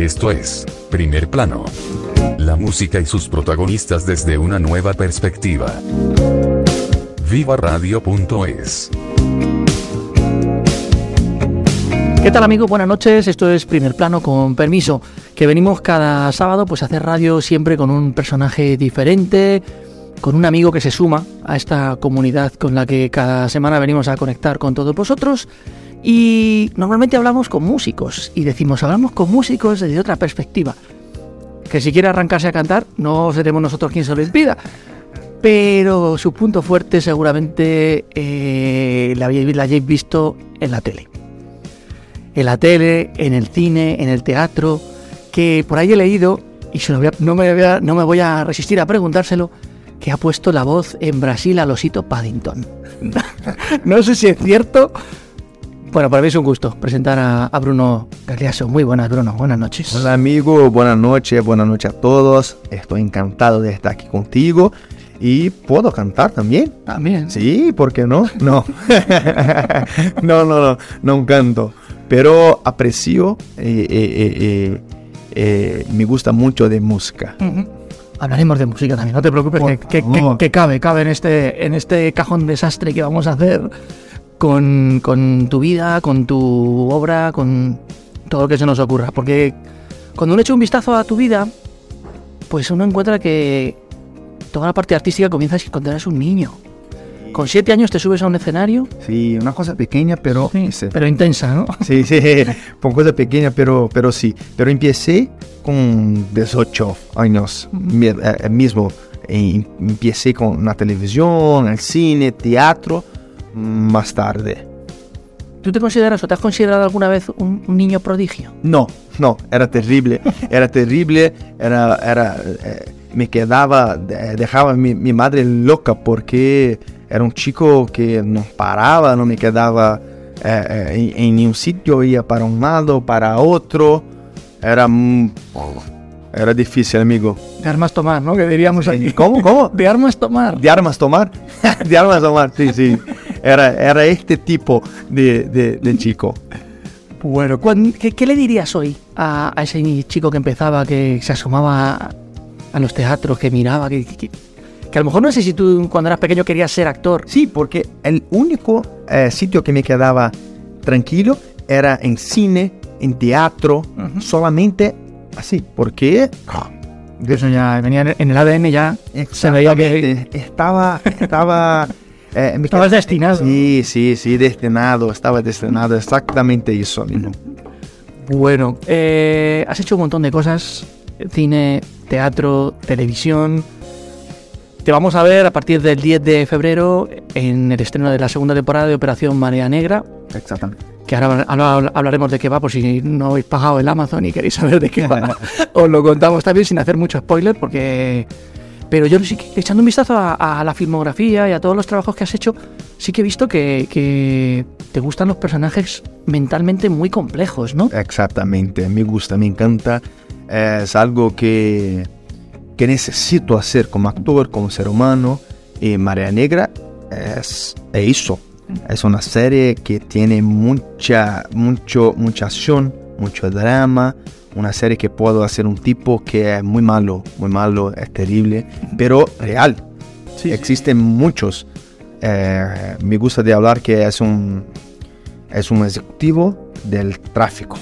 Esto es, Primer Plano. La música y sus protagonistas desde una nueva perspectiva. Viva Radio.es. ¿Qué tal amigos? Buenas noches, esto es Primer Plano con permiso, que venimos cada sábado pues a hacer radio siempre con un personaje diferente, con un amigo que se suma a esta comunidad con la que cada semana venimos a conectar con todos vosotros y normalmente hablamos con músicos y decimos hablamos con músicos desde otra perspectiva. Que si quiere arrancarse a cantar, no seremos nosotros quien se lo impida. Pero su punto fuerte seguramente eh, la, la hayáis visto en la tele. En la tele, en el cine, en el teatro, que por ahí he leído, y no, me voy a, no me voy a resistir a preguntárselo, que ha puesto la voz en Brasil a Losito Paddington. no sé si es cierto. Bueno, para mí es un gusto presentar a, Bruno Galeaso. Muy buenas, Bruno. Buenas noches. Hola, amigo. Buenas noches. Buenas noches a todos. Estoy encantado de estar aquí contigo. Y puedo cantar también. También. Sí, ¿por qué no? No. no, no, no. No canto. Pero aprecio, eh, eh, eh, me gusta mucho de música hablaremos de música también, no te preocupes, que, cabe, cabe en este, en este cajón desastre que vamos a hacer con, tu vida, con tu obra, con todo lo que se nos ocurra. Porque cuando uno echa un vistazo a tu vida, pues uno encuentra que toda la parte artística comienza cuando eres un niño. Con siete años te subes a un escenario. Sí, una cosa pequeña, pero... pero intensa, ¿no? Sí, sí, una cosa pequeña, pero, pero sí. Pero empecé con 18 años eh, mismo. Empecé con la televisión, el cine, teatro, más tarde. ¿Tú te consideras o te has considerado alguna vez un, niño prodigio? No, no, era terrible, era terrible, era, era, eh, me quedaba, dejaba mi, mi madre loca porque era un chico que no paraba, no me quedaba eh, eh, en, ningún sitio, iba para un lado, para otro. Era, era difícil, amigo. De armas tomar, ¿no? Que diríamos aquí. ¿Cómo? ¿Cómo? De armas tomar. De armas tomar. de armas tomar, sí, sí. Era, era este tipo de, de, chico. Bueno, ¿qué, le dirías hoy a, ese chico que empezaba, que se asomaba a, los teatros, que miraba, que que a lo mejor no sé si tú cuando eras pequeño querías ser actor. Sí, porque el único eh, sitio que me quedaba tranquilo era en cine, en teatro, solamente así, porque... Eso ya venía en el ADN ya se veía que... Estaba... estaba eh, Estabas destinado. Sí, sí, sí, destinado, estaba destinado exactamente eso mismo. Bueno, eh, has hecho un montón de cosas, cine, teatro, televisión, te vamos a ver a partir del 10 de febrero en el estreno de la segunda temporada de Operación Marea Negra. Exactamente. Que ahora, hablaremos de qué va, por si no habéis pagado el Amazon y queréis saber de qué va. Os lo contamos también sin hacer mucho spoiler, porque. Pero yo sí que echando un vistazo a, la filmografía y a todos los trabajos que has hecho, sí que he visto que, que te gustan los personajes mentalmente muy complejos, ¿no? Exactamente, me gusta, me encanta. Es algo que que necesito hacer como actor, como ser humano. Y Marea Negra es, eso. Es una serie que tiene mucha, mucho, mucha acción, mucho drama. Una serie que puedo hacer un tipo que es muy malo, muy malo, es terrible, pero real. Sí, Existen muchos. Eh, me gusta de hablar que es un, es un ejecutivo del tráfico.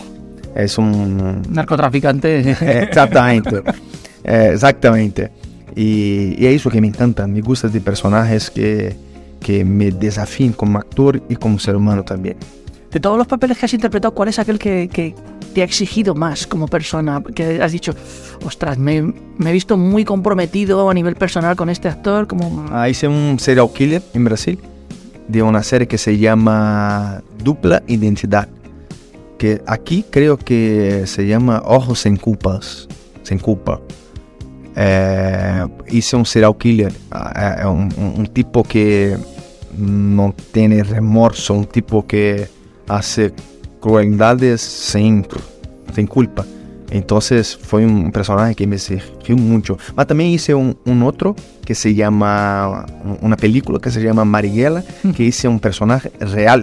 Es un narcotraficante. Exactamente. Eh, exactamente. Y, y, es eso que me encanta. Me gusta de personajes que, que me desafíen como actor y como ser humano también. De todos los papeles que has interpretado, ¿cuál es aquel que, que te ha exigido más como persona? Que has dicho, ostras, me, me, he visto muy comprometido a nivel personal con este actor. Como... Ah, hice un serial killer en Brasil de una serie que se llama Dupla Identidad. Que aquí creo que se llama Ojos sin culpas. Sin culpa. Isso é um serial killer, é, é um, um, tipo que não tem remorso, um tipo que faz crueldades sem culpa. Então foi um personagem que me serviu muito. Mas também hice um, um outro que se chama, uma película que se chama Marighella, que hice um personagem real,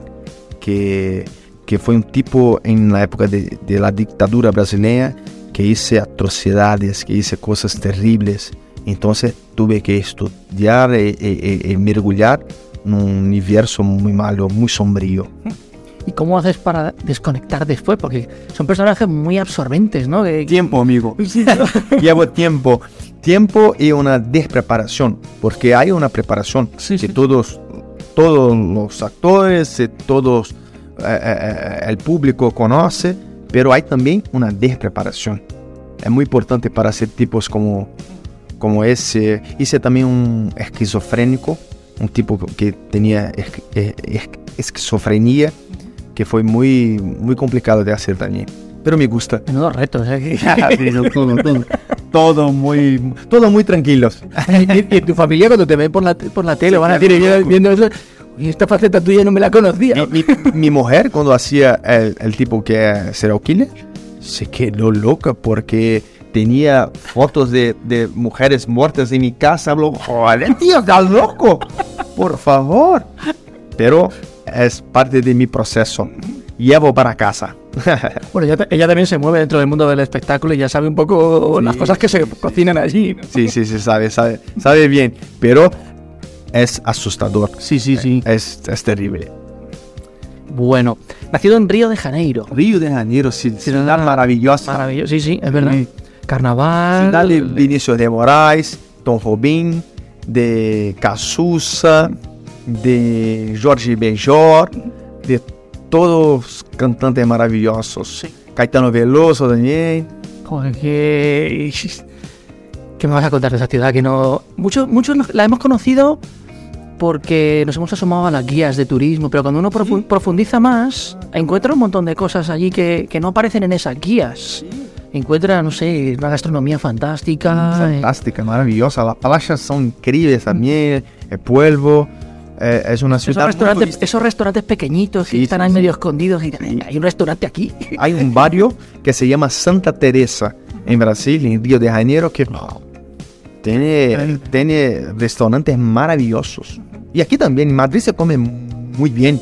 que, que foi um tipo em na época de, de la ditadura brasileira que hice atrocidades, que hice cosas terribles. Entonces tuve que estudiar y, mergullar en un universo muy malo, muy sombrío. ¿Y cómo haces para desconectar después? Porque son personajes muy absorbentes, ¿no? Tiempo, amigo. Llevo tiempo. Tiempo y una despreparación. Porque hay una preparación que todos, todos los actores, todos eh, eh, eh, el público conoce, pero hay también una despreparación. Es muy importante para hacer tipos como, como ese. Hice también un esquizofrénico, un tipo que tenía esquizofrenia que fue muy, muy complicado de hacer también. Pero me gusta. Menudo retos, ¿eh? todo, todo, todo, muy, todo muy tranquilos. y, tu familia cuando te ven por la, por la tele van a decir, viendo eso, y esta faceta tuya no me la conocía. Mi, mujer cuando hacía el, el tipo que serial killer, se quedó loca porque tenía fotos de, de mujeres muertas en mi casa. Habló, joder, tío, estás loco. Por favor. Pero es parte de mi proceso. Llevo para casa. bueno, ella, también se mueve dentro del mundo del espectáculo y ya sabe un poco las cosas que se cocinan allí. Sí, sí, sí, sabe, sabe, sabe bien. Pero es asustador. Sí, sí, sí. Es, es terrible. Bueno, nacido en Río de Janeiro. Río de Janeiro, sí, ciudad maravillosa. Maravilloso, sí, sí, es verdad. Carnaval. Ciudad de Vinicius de Moraes, Tom Robin, de Casusa de Jorge Benjor, de todos cantantes maravillosos. Caetano Veloso también. Joder, ¿qué... ¿qué me vas a contar de esa ciudad? Que no. Muchos, muchos la hemos conocido porque nos hemos asomado a las guías de turismo, pero cuando uno profundiza más, encuentra un montón de cosas allí que, que no aparecen en esas guías. Encuentra, no sé, una gastronomía fantástica. Fantástica, maravillosa. Las playas son increíbles también, el pueblo. Eh, es una ciudad. Esos restaurantes, esos restaurantes pequeñitos que están ahí medio escondidos. Y, hay un restaurante aquí. Hay un barrio que se llama Santa Teresa en Brasil, en Río de Janeiro, que tiene, tiene restaurantes maravillosos. Y aquí también, en Madrid se come muy bien.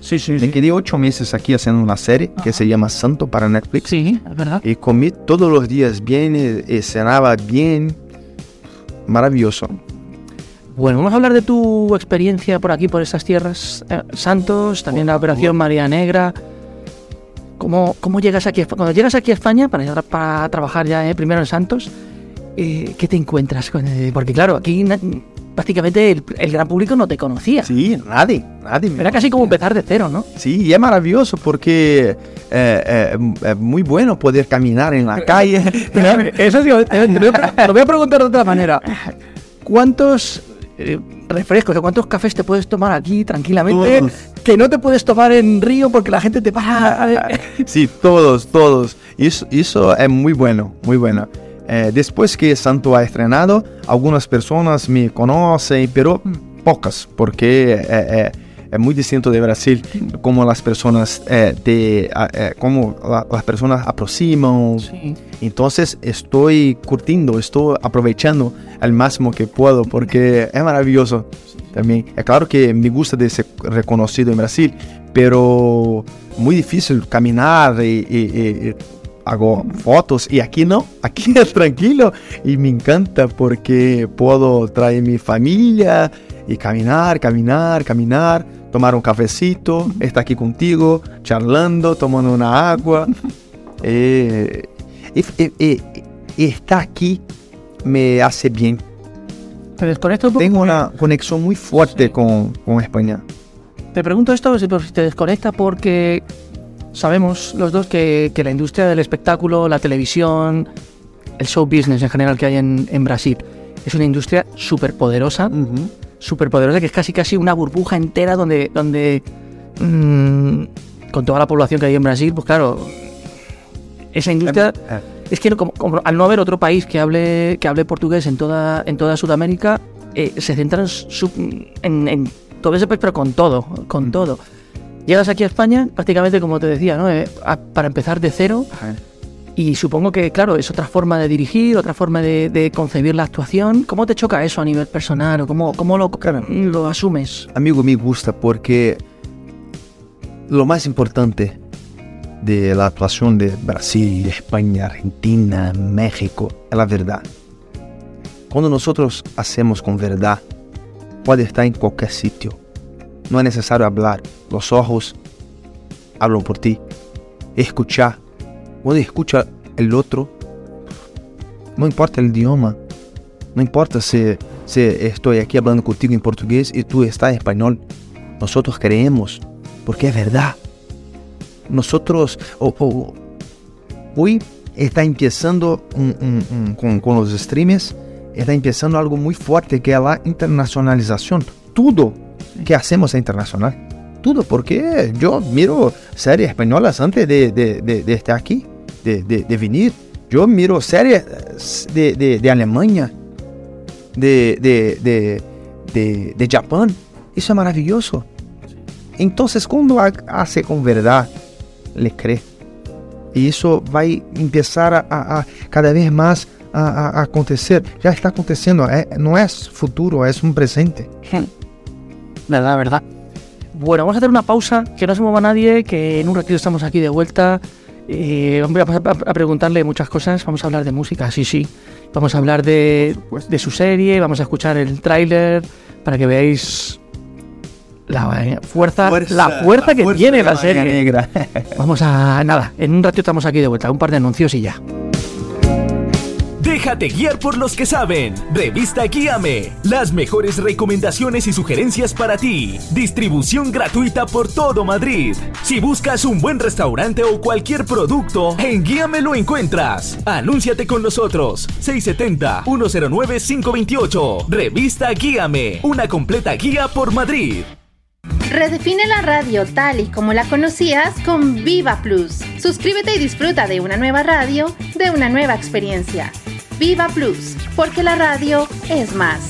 Sí, sí, Me quedé ocho meses aquí haciendo una serie que se llama Santo para Netflix. Sí, es verdad. Y comí todos los días bien, y cenaba bien. Maravilloso. Bueno, vamos a hablar de tu experiencia por aquí, por estas tierras eh, santos, también la operación María Negra. ¿Cómo, ¿Cómo, llegas aquí? Cuando llegas aquí a España para, para trabajar ya eh, primero en Santos, eh, ¿qué te encuentras? porque claro, aquí prácticamente el, gran público no te conocía. Sí, nadie, nadie. Era casi como empezar de cero, ¿no? Sí, y es maravilloso porque es muy bueno poder caminar en la calle. Eso sí, lo voy a preguntar de otra manera. ¿Cuántos eh, refrescos, de cuántos cafés te puedes tomar aquí tranquilamente, que no te puedes tomar en Río porque la gente te para. sí, todos, todos. Y eso, eso es muy bueno, muy bueno. Eh, después que Santo ha estrenado, algunas personas me conocen, pero mm. pocas, porque eh, es muy distinto de Brasil, como las personas eh, de, eh, como las personas aproximan. Entonces estoy curtiendo, estoy aprovechando al máximo que puedo porque es maravilloso también. Es claro que me gusta de ser reconocido en Brasil, pero muy difícil caminar y, hago fotos y aquí no, aquí es tranquilo y me encanta porque puedo traer mi familia y caminar, caminar, caminar tomar un cafecito, estar aquí contigo, charlando, tomando una agua. Eh, estar aquí me hace bien. ¿Te desconecto un poco? Tengo una conexión muy fuerte con, con, España. Te pregunto esto si te desconecta porque sabemos los dos que, que, la industria del espectáculo, la televisión, el show business en general que hay en, en Brasil, es una industria súper poderosa súper poderosa, que es casi casi una burbuja entera donde, donde mm, con toda la población que hay en Brasil, pues claro, esa industria... Eh, eh. Es que al no haber otro país que hable, que hable portugués en toda, en toda Sudamérica, eh, se centran en, en, todo ese país, pero con todo, con mm. todo. Llegas aquí a España, prácticamente como te decía, ¿no? para empezar de cero. Y supongo que, claro, es otra forma de dirigir, otra forma de, concebir la actuación. ¿Cómo te choca eso a nivel personal o cómo, cómo lo, lo asumes? Amigo, me gusta porque lo más importante de la actuación de Brasil, España, Argentina, México, es la verdad. Cuando nosotros hacemos con verdad, puede estar en cualquier sitio. No es necesario hablar. Los ojos hablan por ti. Escuchar. Cuando escucha el otro, no importa el idioma, no importa si, si estoy aquí hablando contigo en portugués y tú estás en español, nosotros creemos, porque es verdad. Nosotros, hoy está empezando con, con los streams, está empezando algo muy fuerte que es la internacionalización. Todo que hacemos es internacional. Todo, porque yo miro series españolas antes de, de, de, estar aquí, de, de, venir. Yo miro series de, de, Alemania, de, de, de, de, Japón. Eso es maravilloso. Entonces, cuando hace con verdad, le cree. Y eso va a empezar a, a cada vez más a, a, acontecer. Ya está aconteciendo. Eh, no es futuro, es un presente. Verdad, verdad. Bueno, vamos a hacer una pausa, que no se mueva nadie, que en un ratito estamos aquí de vuelta. Eh, voy a, preguntarle muchas cosas. Vamos a hablar de música, sí, sí. Vamos a hablar de, de su serie, vamos a escuchar el tráiler para que veáis la fuerza, la fuerza que tiene la serie. Negra. vamos a nada, en un ratito estamos aquí de vuelta, un par de anuncios y ya. Déjate guiar por los que saben. Revista Guíame. Las mejores recomendaciones y sugerencias para ti. Distribución gratuita por todo Madrid. Si buscas un buen restaurante o cualquier producto, en Guíame lo encuentras. Anúnciate con nosotros. 670-109-528. Revista Guíame. Una completa guía por Madrid. Redefine la radio tal y como la conocías con Viva Plus. Suscríbete y disfruta de una nueva radio, de una nueva experiencia. Viva Plus, porque la radio es más.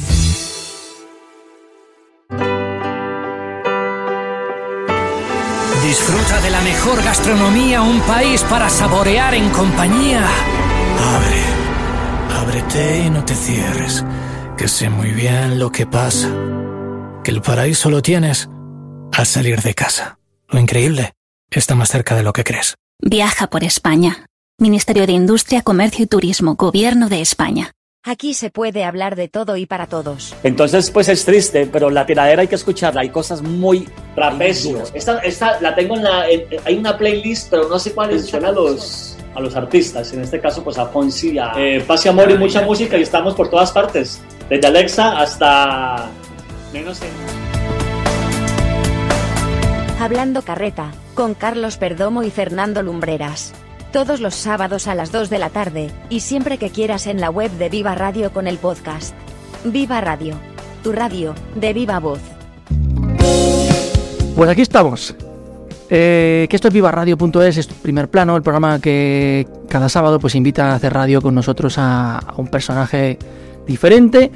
Disfruta de la mejor gastronomía, un país para saborear en compañía. Abre, ábrete y no te cierres, que sé muy bien lo que pasa, que el paraíso lo tienes al salir de casa. Lo increíble está más cerca de lo que crees. Viaja por España. Ministerio de Industria, Comercio y Turismo, Gobierno de España. Aquí se puede hablar de todo y para todos. Entonces, pues es triste, pero la tiradera hay que escucharla. Hay cosas muy trapecio. Esta, esta la tengo en la. hay una playlist, pero no sé cuál es. a los, a los artistas. En este caso, pues a Fonsi, a eh, Paz y Amor y mucha música. Y estamos por todas partes. Desde Alexa hasta. Menos en. Hablando Carreta, con Carlos Perdomo y Fernando Lumbreras todos los sábados a las 2 de la tarde, y siempre que quieras en la web de Viva Radio con el podcast. Viva Radio, tu radio, de viva voz. Pues aquí estamos. Eh, que esto es vivaradio.es, es primer plano, el programa que cada sábado pues invita a hacer radio con nosotros a, a un personaje diferente.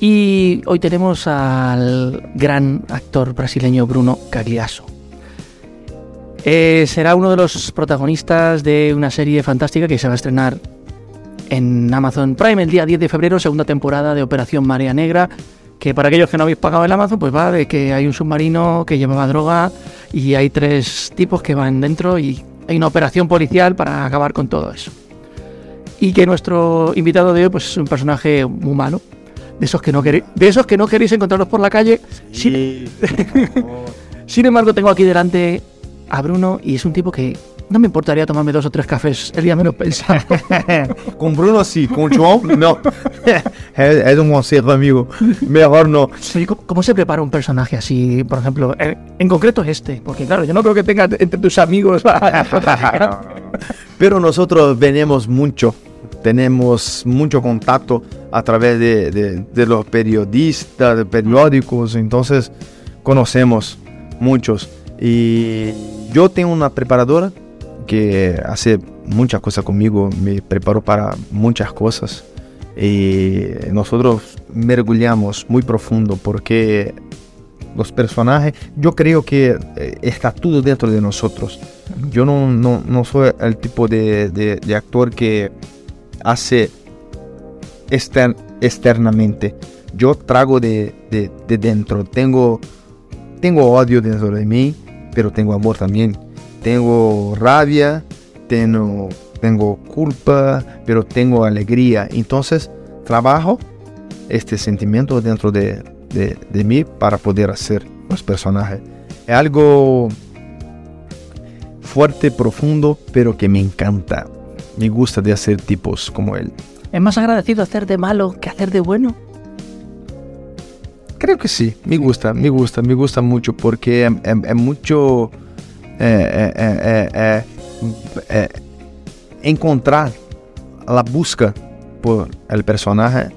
Y hoy tenemos al gran actor brasileño Bruno Cagliasso. Eh, será uno de los protagonistas de una serie fantástica que se va a estrenar en Amazon Prime el día 10 de febrero, segunda temporada de Operación Marea Negra, que para aquellos que no habéis pagado el Amazon, pues va de que hay un submarino que llevaba droga y hay tres tipos que van dentro y hay una operación policial para acabar con todo eso. Y que nuestro invitado de hoy pues, es un personaje humano, de esos que no queréis, de esos que no queréis encontrarlos por la calle. Sin, Sin embargo, tengo aquí delante a Bruno y es un tipo que no me importaría tomarme dos o tres cafés el día menos pensado. con Bruno sí, con João no. es, un consejo, amigo. Mejor no. ¿Cómo se prepara un personaje así, por ejemplo? En, concreto este, porque claro, yo no creo que tengas entre tus amigos. Pero nosotros venimos mucho, tenemos mucho contacto a través de, de los periodistas, de periódicos, entonces conocemos muchos. Y yo tengo una preparadora que hace muchas cosas conmigo, me preparó para muchas cosas. Y nosotros mergulhamos muy profundo porque los personajes, yo creo que eh, está todo dentro de nosotros. Yo no, no, no soy el tipo de, de, actor que hace extern, externamente. Yo trago de, de, dentro. Tengo, tengo odio dentro de mí, pero tengo amor también. tengo rabia, tengo, tengo culpa, pero tengo alegría. Entonces, trabajo este sentimiento dentro de, de, mí para poder hacer los personajes. Es algo fuerte, profundo, pero que me encanta. Me gusta de hacer tipos como él. ¿Es más agradecido hacer de malo que hacer de bueno? Creo que sí, me gusta, me gusta, me gusta mucho porque es mucho eh, eh, eh, eh, encontrar la busca por el personaje,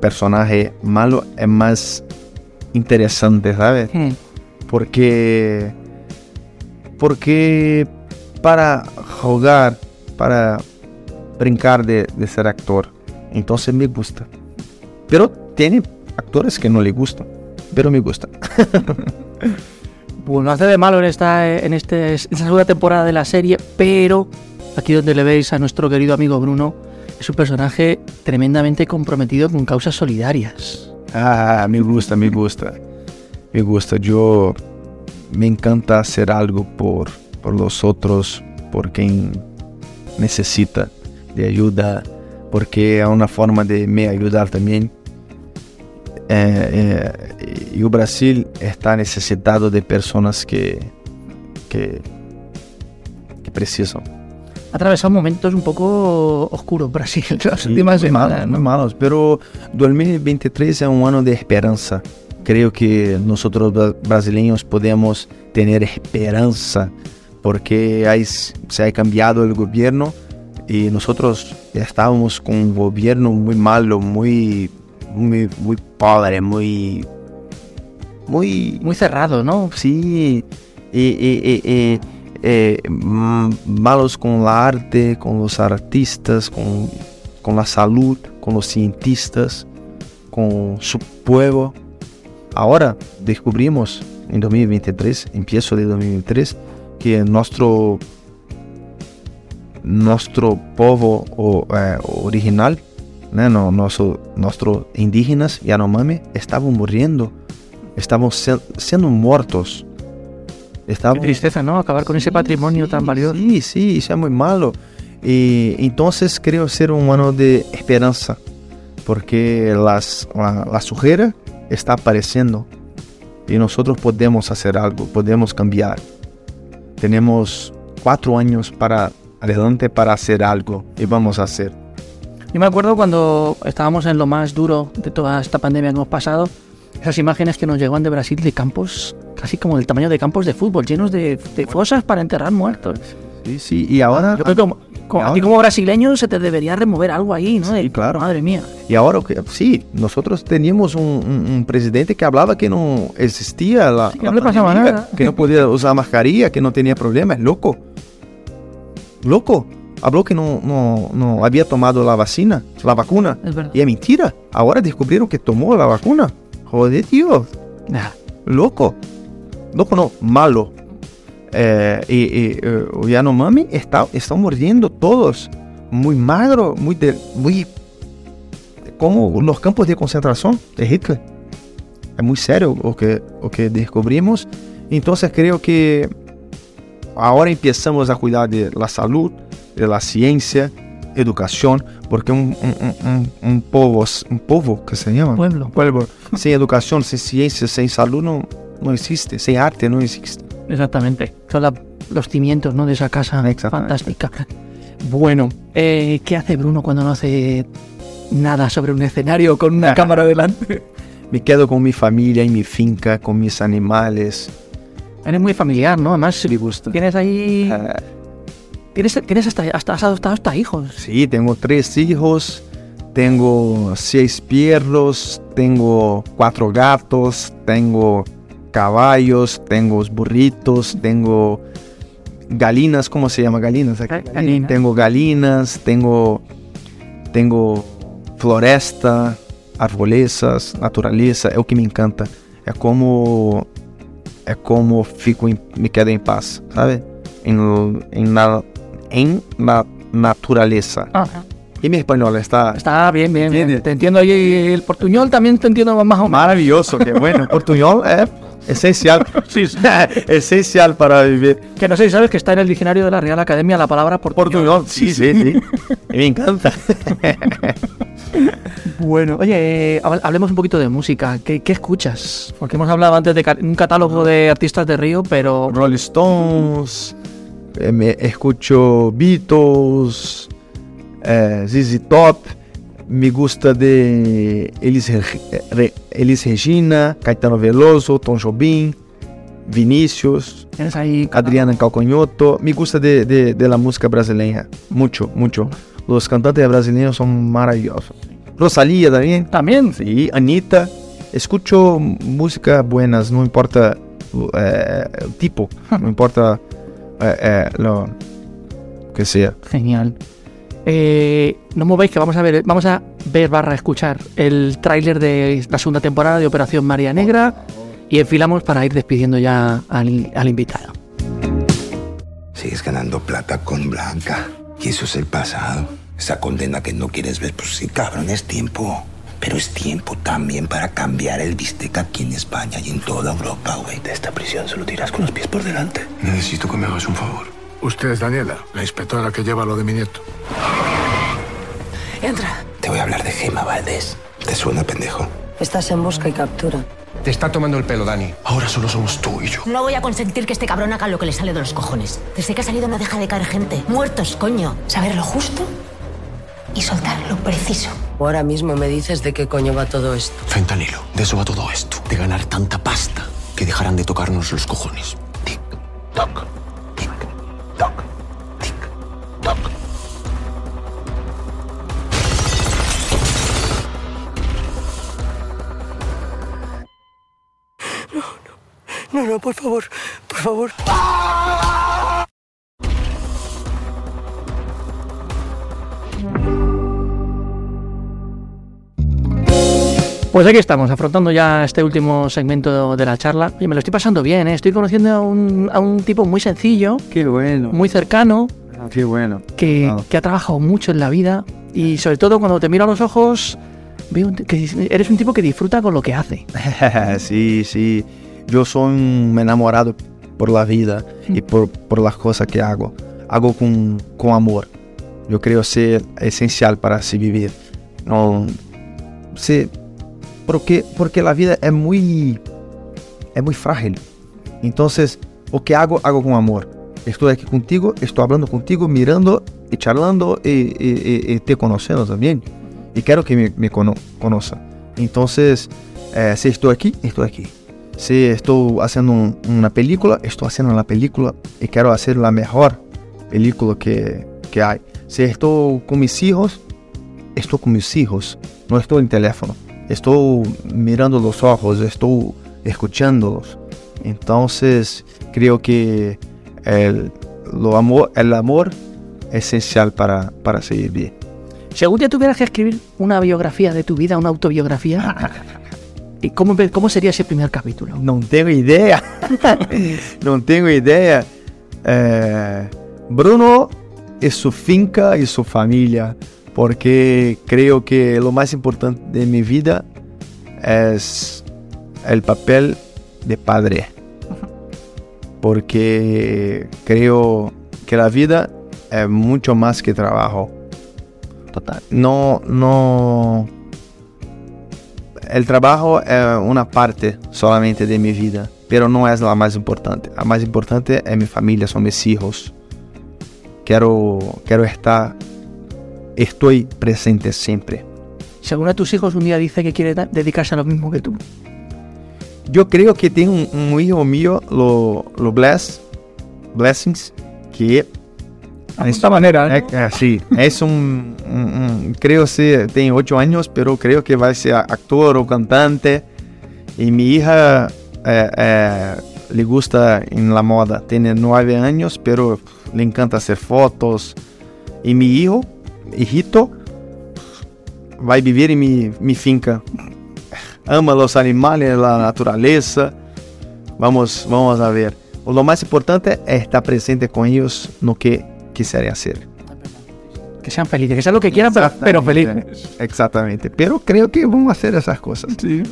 personaje malo es más interesante, ¿sabes? Hmm. Porque, porque para jugar, para brincar de, de ser actor, entonces me gusta. Pero tiene actores que no le gustan, pero me gusta. Bueno, hace de malo en esta, en este, en esta segunda temporada de la serie, pero aquí donde le veis a nuestro querido amigo Bruno, es un personaje tremendamente comprometido con causas solidarias. Ah, me gusta, me gusta. Me gusta. Yo me encanta hacer algo por, por los otros, por quien necesita de ayuda, porque es una forma de me ayudar también. Eh, eh, y el Brasil está necesitado de personas que, que, que precisam. Ha atravesado momentos un poco oscuros Brasil las Sí, últimas muy semanas. malos, ¿no? muy malos, pero 2023 es un año de esperanza. Creo que nosotros bra- brasileños podemos tener esperanza porque hay- se ha cambiado el gobierno y nosotros estábamos con un gobierno muy malo, muy, muy, muy pobre, muy, muy, Muy cerrado, ¿no? Sí, y, y- y- y, eh, mm, malos con la arte, con los artistas, con, con la salud, con los cientistas, con su pueblo. Ahora descubrimos en 2023, empiezo de 2023, que nuestro, nuestro pueblo o, eh, original, né, no, nuestros indígenas Yanomami, estaban muriendo, estaban se- siendo muertos. Qué Estaban, tristeza, ¿no? Acabar con ese patrimonio tan valioso. Sí, sí, eso es muy malo. Y entonces creo ser un año de esperanza, porque las, la, la sujeira está apareciendo y nosotros podemos hacer algo, podemos cambiar. Tenemos cuatro años para adelante para hacer algo y vamos a hacer. Yo me acuerdo cuando estábamos en lo más duro de toda esta pandemia que hemos pasado, esas imágenes que nos llegaban de Brasil de campos, casi como del tamaño de campos de fútbol, llenos de, de fosas para enterrar muertos. Sí, sí, y ahora, Yo creo que como, como- a ti como brasileño se te debería remover algo ahí, ¿no? De- Sí, claro. Madre mía. y ahora sí, nosotros teníamos un, un- un presidente que hablaba que no existía la, Sí, que la no pandemia, nada. que no podía usar mascarilla, que no tenía problemas, loco. Loco. Habló que no, no, no había tomado la vacina, la vacuna. Es verdad. Y es mentira. Ahora descubrieron que tomó la vacuna. Joder, tío. Nah. Loco. Loco no, malo. Eh, y, y eh, o Yanomami está, están muriendo todos. Muy magro, muy, de- muy como los campos de concentración de Hitler. Es muy serio lo que, lo que descubrimos. Entonces creo que ahora empezamos a cuidar de la salud, la ciencia, educación, porque un, un, un- un- povo, un povo que se llama, Pueblo. pueblo, sin educación, sin ciencia, sin salud no, no existe, sin arte no existe. Exactamente. Son la- los cimientos, ¿no? De esa casa fantástica. Bueno, eh, ¿qué hace Bruno cuando no hace nada sobre un escenario con una cámara delante? Me quedo con mi familia en mi finca, con mis animales. Eres muy familiar, ¿no? Además, Me gusta. tienes ahí... Eh, Tienes, tienes hasta, hasta, has adoptado hasta hijos. Sí, tengo tres hijos, tengo seis perros, tengo cuatro gatos, tengo caballos, tengo burritos, tengo galinas, ¿cómo se llama galinas? aquí? Tengo galinas, tengo, tengo floresta, arbolezas, naturaleza, é o que me encanta. É como é como fico me quedo em paz, sabe? Em, em, na, em na naturaleza. Ajá. Y mi español está Está bien, bien, bien. Te entiendo ahí el portuñol, también te entiendo más o menos. maravilloso, que bueno. Portuñol é esencial, Sí, sí. esencial para vivir. Que no sé si sabes que está en el diccionario de la Real Academia la palabra portuñol. Portuñol, sí, sí, sí. Me encanta. Bueno, oye, eh, hab- hablemos un poquito de música. ¿Qué, qué escuchas? Porque hemos hablado antes de un catálogo de artistas de Río, pero Rolling Stones, eh, me escucho Beatles, eh, ZZ Top, me gusta de Elis, eh, Re- Elis Regina, Caetano Veloso, Tom Jobim, Vinícius, ahí... Adriana Calcanhoto. Me gusta de, de- de la música brasileña, mucho, mucho. Los cantantes brasileños son maravillosos. Rosalía también. También. Sí, Anita. Escucho música buenas, no importa eh, el tipo, no importa eh, eh, lo que sea. Genial. Eh, no movéis que vamos a ver, vamos a ver barra escuchar el tráiler de la segunda temporada de Operación María Negra y enfilamos para ir despidiendo ya al, al invitado. Sigues ganando plata con Blanca. Y eso es el pasado. Esa condena que no quieres ver, pues sí, cabrón, es tiempo. Pero es tiempo también para cambiar el bistec aquí en España y en toda Europa, güey. De esta prisión solo tiras con los pies por delante. Necesito que me hagas un favor. Usted es Daniela, la inspectora que lleva lo de mi nieto. Entra. Te voy a hablar de Gema Valdés. ¿Te suena, pendejo? Estás en busca y captura. Te está tomando el pelo, Dani. Ahora solo somos tú y yo. No voy a consentir que este cabrón haga lo que le sale de los cojones. Desde que ha salido no deja de caer gente. Muertos, coño. Saber lo justo y soltar lo preciso. Ahora mismo me dices de qué coño va todo esto. Fentanilo. De eso va todo esto. De ganar tanta pasta que dejarán de tocarnos los cojones. Tic, toc. Tic, toc. Tic, toc. No, no, por favor, por favor. Pues aquí estamos, afrontando ya este último segmento de la charla. Y me lo estoy pasando bien, ¿eh? estoy conociendo a un, a un tipo muy sencillo, Qué bueno. muy cercano, Qué bueno. que, Ah. que ha trabajado mucho en la vida y sobre todo cuando te miro a los ojos, veo que eres un tipo que disfruta con lo que hace. sí, sí. Yo soy un enamorado por la vida y por, por las cosas que hago. Hago con, con amor. Yo creo ser esencial para se vivir. No, sí, porque, porque la vida es muy, es muy frágil. Entonces, lo que hago, hago con amor. Estoy aquí contigo, estoy hablando contigo, mirando y charlando y, y- te conociendo también. Y quiero que me, me cono- conozca. Entonces, eh, si estoy aquí, estoy aquí. Si estoy haciendo un- una película, estoy haciendo la película y quiero hacer la mejor película que, que hay. Si estoy con mis hijos, estoy con mis hijos. No estoy en teléfono. Estoy mirando los ojos, estoy escuchándolos. Entonces, creo que el, lo amor, el amor es esencial para, para seguir bien. Si algún día tuvieras que escribir una biografía de tu vida, una autobiografía, ¿y cómo, cómo sería ese primer capítulo? No tengo idea. no tengo idea. Eh, Bruno y su finca y su familia. Porque creo que lo más importante de mi vida es el papel de padre. Porque creo que la vida es mucho más que trabajo. Total. No, no. El trabajo es una parte solamente de mi vida, pero no es la más importante. La más importante es mi familia, son mis hijos. Quiero, quiero estar, estoy presente siempre. Si alguno de tus hijos un día dice que quiere dedicarse a lo mismo que tú, Yo creo que tengo un, un hijo mío, lo, lo bless, Blessings, que de esta manera, É, é, sí, es un, un- un- creo que tiene ocho años, pero creo que va a ser actor o cantante. Y mi hija eh, eh, le gusta en la moda, tiene nueve años, pero le encanta hacer fotos. Y mi hijo, hijito, va a vivir en mi, mi finca. Ama los animales, la naturaleza. Vamos, vamos a ver. Lo más importante es estar presente con ellos no que quisiera hacer. Que sean felices, que sean lo que quieran, pero, pero felices. Exactamente. Pero creo que vamos a hacer esas cosas. Sí.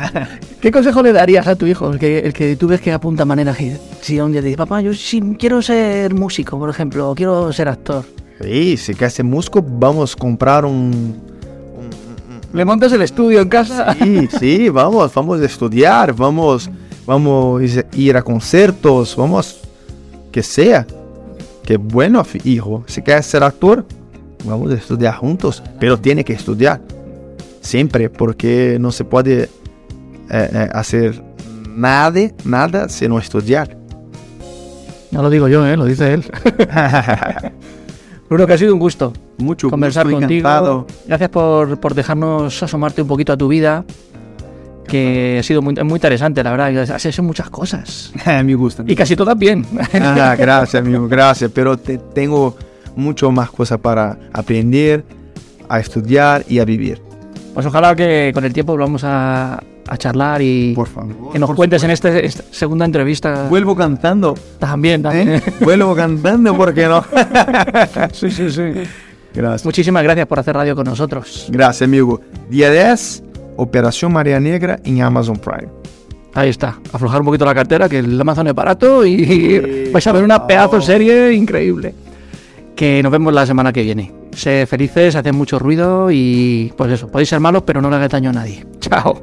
¿Qué consejo le darías a tu hijo, el que, el que tú ves que apunta manera que si un día te dice, papá, yo sí quiero ser músico, por ejemplo, o quiero ser actor? Sí, si quieres ser músico, vamos a comprar un, ¿Le montas el estudio en casa? Sí, sí, vamos, vamos a estudiar, vamos, vamos a ir a conciertos, vamos, que sea. Que bueno, hijo, si quieres ser actor, vamos a estudiar juntos, pero tiene que estudiar. Siempre, porque no se puede eh, eh, hacer nada, nada si no estudiar. No lo digo yo, ¿eh? lo dice él. Bruno, que ha sido un gusto. Mucho conversar gusto, contigo. encantado. Gracias por, por dejarnos asomarte un poquito a tu vida, que ha sido muy, muy interesante, la verdad. Has hecho muchas cosas. Me gusta. Y casi todas bien. Ah, gracias, amigo, gracias. Pero te- tengo mucho más cosas para aprender, a estudiar y a vivir. Pues ojalá que con el tiempo volvamos a, a charlar y que nos cuentes en este- esta segunda entrevista. Vuelvo cantando. También, también. ¿Eh? Vuelvo cantando, ¿por qué no? sí, sí, sí. Gracias. Muchísimas gracias por hacer radio con nosotros. Gracias, amigo. Día 10, Operación María Negra en Amazon Prime. Ahí está. Aflojar un poquito la cartera, que el Amazon es barato y vais a ver una pedazo serie increíble. Que nos vemos la semana que viene. Sé felices, hacen mucho ruido y pues eso, podéis ser malos, pero no le hagáis daño a nadie. Chao.